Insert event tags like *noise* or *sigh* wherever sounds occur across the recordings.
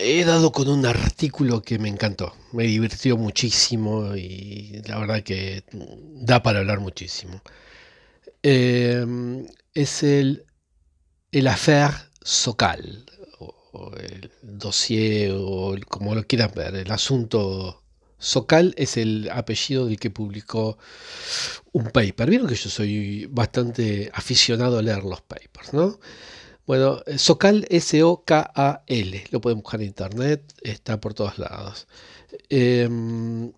he dado con un artículo que me encantó, me divirtió muchísimo y la verdad que da para hablar muchísimo. Em, es el, el affaire Socal, o, el dossier, o como lo quieran ver, el asunto Socal es el apellido del que publicó un paper. Vieron que yo soy bastante aficionado a leer los papers, ¿no? Bueno, Socal, S-O-K-A-L, lo pueden buscar en internet, está por todos lados. Em,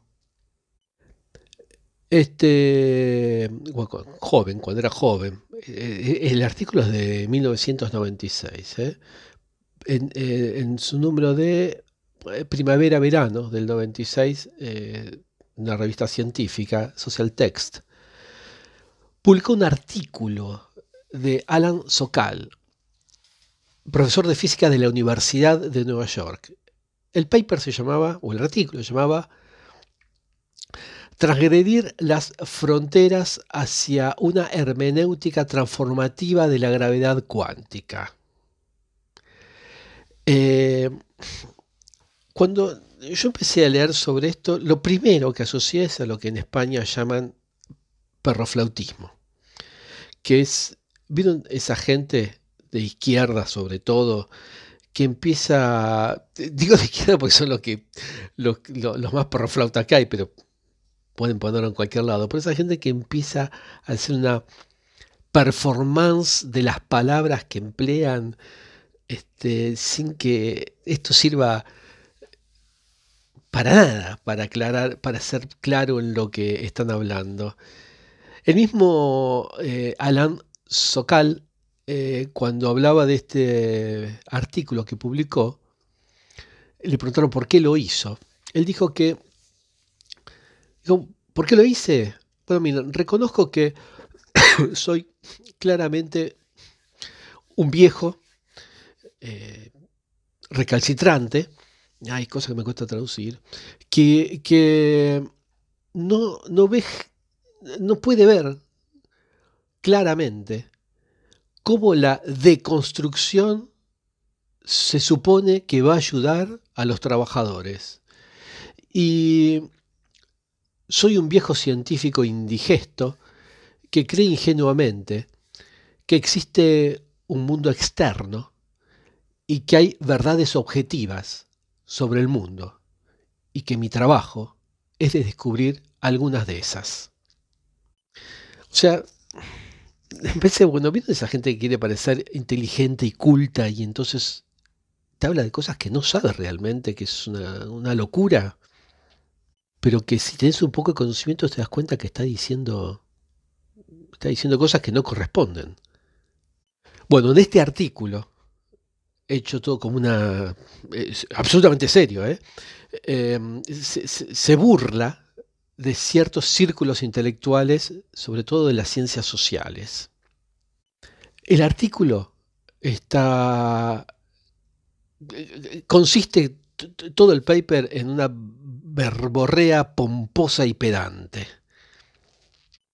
este, joven, cuando era joven, eh, el artículo es de 1996, ¿eh? en, eh, en, su número de primavera-verano del 96, una revista científica, Social Text, publicó un artículo de Alan Sokal, profesor de física de la Universidad de Nueva York. El paper se llamaba, o el artículo se llamaba, Transgredir las fronteras hacia una hermenéutica transformativa de la gravedad cuántica. Eh, cuando yo empecé a leer sobre esto, lo primero que asocié es a lo que en España llaman perroflautismo, que es, ¿vieron esa gente de izquierda sobre todo, que empieza, digo de izquierda porque son los que los, más perroflautas que hay, pero pueden ponerlo en cualquier lado, pero esa gente que empieza a hacer una performance de las palabras que emplean este, sin que esto sirva para nada, para aclarar, para ser claro en lo que están hablando. El mismo eh, Alan Sokal, eh, cuando hablaba de este artículo que publicó, le preguntaron por qué lo hizo. Él dijo que, ¿por qué lo hice? Bueno, mira, reconozco que *coughs* soy claramente un viejo eh, recalcitrante, hay cosas que me cuesta traducir, que, que no, no ve no puede ver claramente cómo la deconstrucción se supone que va a ayudar a los trabajadores. Y soy un viejo científico indigesto que cree ingenuamente que existe un mundo externo y que hay verdades objetivas sobre el mundo y que mi trabajo es de descubrir algunas de esas. O sea, empecé, bueno, viendo esa gente que quiere parecer inteligente y culta y entonces te habla de cosas que no sabes realmente, que es una, locura, pero que si tienes un poco de conocimiento te das cuenta que está diciendo, está diciendo cosas que no corresponden. Bueno, en este artículo, hecho todo como una... absolutamente serio, ¿eh? Em, se burla de ciertos círculos intelectuales, sobre todo de las ciencias sociales. El artículo está consiste todo el paper en una verborrea pomposa y pedante.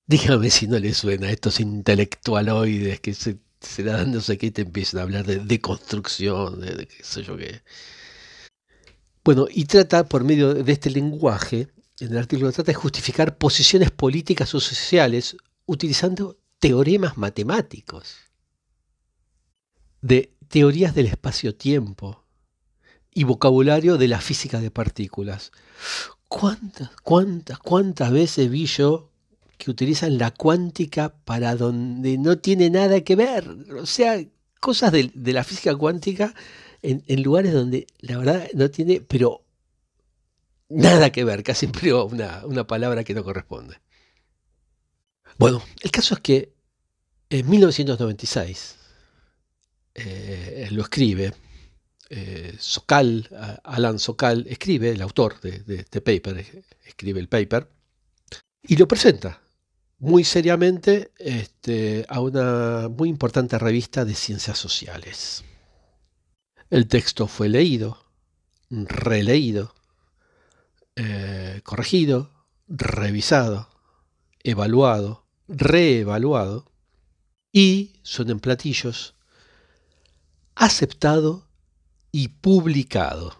Dígame si no le suena a estos intelectualoides que se, se la dan no sé qué y te empiezan a hablar de deconstrucción, de, qué sé yo qué. Bueno, y trata por medio de este lenguaje en el artículo trata de justificar posiciones políticas o sociales utilizando teoremas matemáticos, de teorías del espacio-tiempo y vocabulario de la física de partículas. ¿Cuántas, cuántas, cuántas veces vi yo que utilizan la cuántica para donde no tiene nada que ver? O sea, cosas de, la física cuántica en, en lugares donde la verdad no tiene, pero nada que ver, casi empleo una, una palabra que no corresponde. Bueno, el caso es que en 1996 eh, lo escribe, eh, Alan Sokal, escribe, el autor de, este paper, escribe el paper, y lo presenta muy seriamente este, a una muy importante revista de ciencias sociales. El texto fue leído, releído, eh, corregido, revisado, evaluado, reevaluado y son en platillos aceptado y publicado.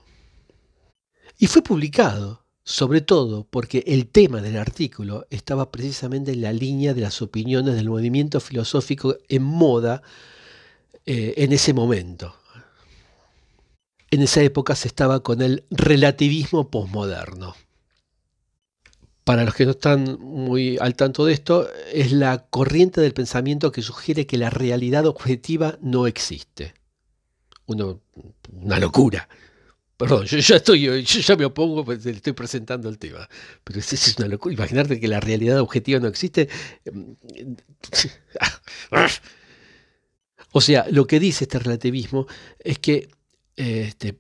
Y fue publicado, sobre todo porque el tema del artículo estaba precisamente en la línea de las opiniones del movimiento filosófico en moda eh, en ese momento. En esa época se estaba con el relativismo posmoderno. Para los que no están muy al tanto de esto, es la corriente del pensamiento que sugiere que la realidad objetiva no existe. una locura. Perdón, yo ya estoy, yo ya me opongo, pues le estoy presentando el tema. Pero es, es una locura. Imaginarte que la realidad objetiva no existe. *laughs* O sea, lo que dice este relativismo es que este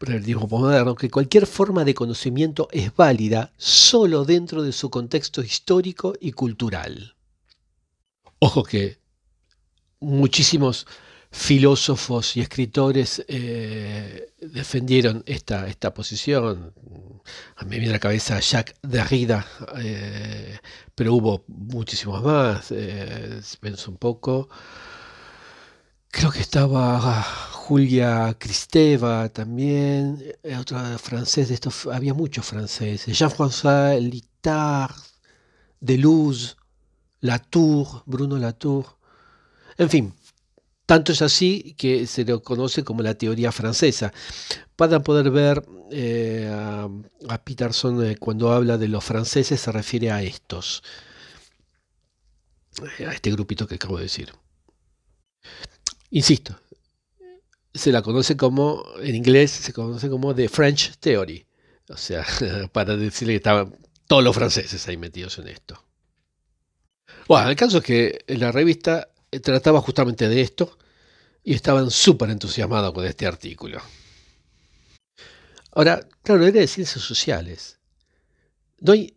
relativismo moderno, que cualquier forma de conocimiento es válida solo dentro de su contexto histórico y cultural. Ojo que muchísimos filósofos y escritores eh, defendieron esta, esta posición. A mí me viene a la cabeza Jacques Derrida, eh, pero hubo muchísimos más. Eh, un poco. Creo que estaba Julia Kristeva también, eh, otra francés de estos, había muchos franceses, Jean-François Litard, Deleuze, Latour, Bruno Latour, en fin, tanto es así que se lo conoce como la teoría francesa. Para poder ver eh, a, Peterson eh, cuando habla de los franceses se refiere a estos, a este grupito que acabo de decir. Insisto, se la conoce como, en inglés se conoce como The French Theory. O sea, *laughs* para decirle que estaban todos los franceses ahí metidos en esto. Bueno, el caso es que la revista trataba justamente de esto y estaban súper entusiasmados con este artículo. Ahora, claro, era de ciencias sociales. No hay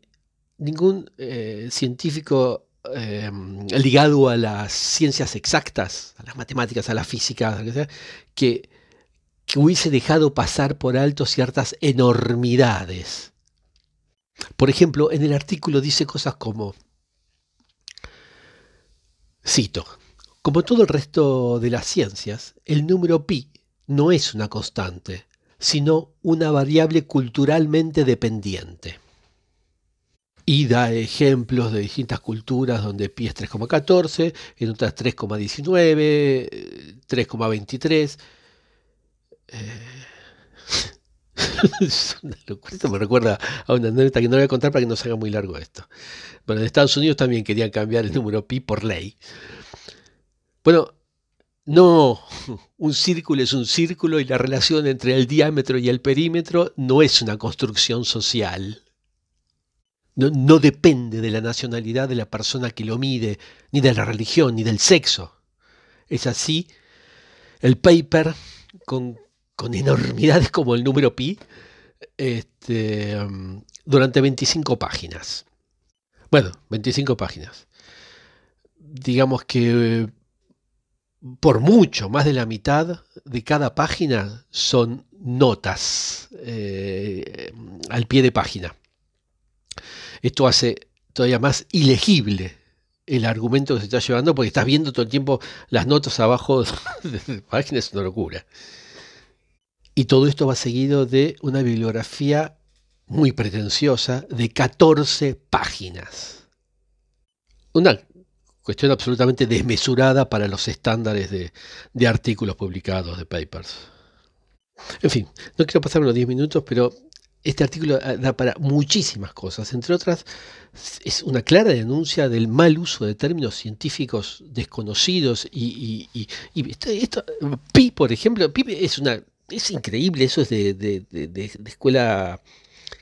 ningún eh, científico Em, ligado a las ciencias exactas, a las matemáticas, a la física, que, que hubiese dejado pasar por alto ciertas enormidades. Por ejemplo, en el artículo dice cosas como, cito, como todo el resto de las ciencias, el número pi no es una constante, sino una variable culturalmente dependiente y da ejemplos de distintas culturas donde pi es 3,14, en otras 3,19, 3,23. Eh, *laughs* es una locura. Esto me recuerda a una anécdota que no voy a contar para que no se haga muy largo esto. Bueno, en Estados Unidos también querían cambiar el número pi por ley. Bueno, no, *laughs* un círculo es un círculo y la relación entre el diámetro y el perímetro no es una construcción social no, depende de la nacionalidad de la persona que lo mide, ni de la religión, ni del sexo. Es así, el paper con, enormidades *laughs* como el número pi, este, durante 25 páginas. Bueno, 25 páginas. Digamos que por mucho, más de la mitad de cada página son notas eh, al pie de página. Esto hace todavía más ilegible el argumento que se está llevando porque estás viendo todo el tiempo las notas abajo *laughs* de la página, es una locura. Y todo esto va seguido de una bibliografía muy pretenciosa de 14 páginas. Una cuestión absolutamente desmesurada para los estándares de, de artículos publicados, de papers. En fin, no quiero pasarme los 10 minutos, pero este artículo ah, da para muchísimas cosas, entre otras es una clara denuncia del mal uso de términos científicos desconocidos y, esto, pi, por ejemplo, pi es una es increíble, eso es de, escuela,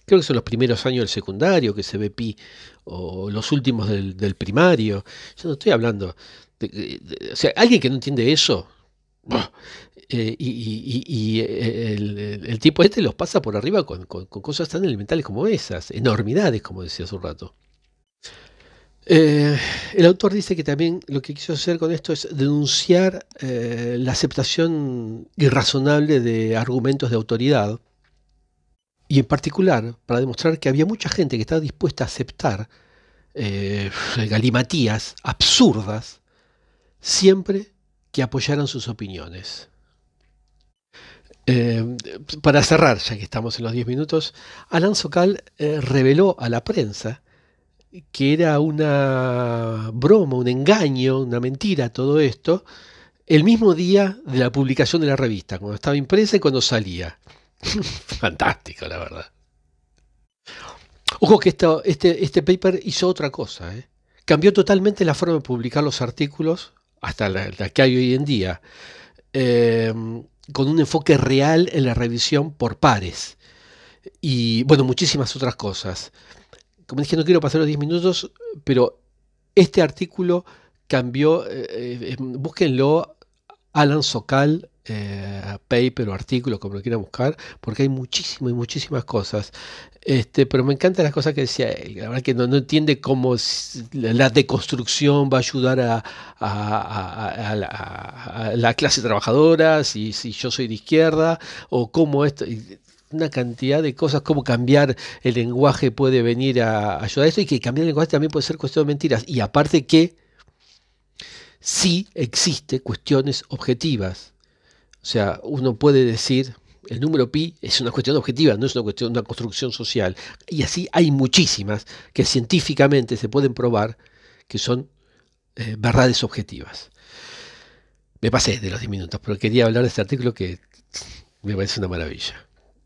creo que son los primeros años del secundario que se ve pi, o los últimos del, primario, yo no estoy hablando, o sea, alguien que no entiende eso, *coughs* eh, y, eh, el, tipo este los pasa por arriba con, cosas tan elementales como esas, enormidades, como decía hace un rato. Eh, el autor dice que también lo que quiso hacer con esto es denunciar la aceptación irrazonable de argumentos de autoridad y en particular para demostrar que había mucha gente que estaba dispuesta a aceptar galimatías absurdas siempre que apoyaran sus opiniones. Eh, para cerrar, ya que estamos en los 10 minutos, Alan Sokal eh, reveló a la prensa que era una broma, un engaño, una mentira todo esto, el mismo día de la publicación de la revista, cuando estaba impresa y cuando salía. *laughs* Fantástico, la verdad. Ojo que este, este paper hizo otra cosa. ¿eh? Cambió totalmente la forma de publicar los artículos hasta la, que hay hoy en día. Em, con un enfoque real en la revisión por pares. Y bueno, muchísimas otras cosas. Como dije, no quiero pasar los 10 minutos, pero este artículo cambió, eh, eh, búsquenlo, Alan Sokal, eh, paper o artículo, como lo quieran buscar, porque hay muchísimas y muchísimas cosas. Este, pero me encantan las cosas que decía él. La verdad que no, entiende cómo la deconstrucción va a ayudar a, la, clase trabajadora, si, si, yo soy de izquierda, o cómo esto una cantidad de cosas, cómo cambiar el lenguaje puede venir a ayudar a esto y que cambiar el lenguaje también puede ser cuestión de mentiras. Y aparte que sí existe cuestiones objetivas. O sea, uno puede decir, el número pi es una cuestión objetiva, no es una cuestión de una construcción social. Y así hay muchísimas que científicamente se pueden probar que son eh, verdades objetivas. Me pasé de los 10 minutos, pero quería hablar de este artículo que me parece una maravilla.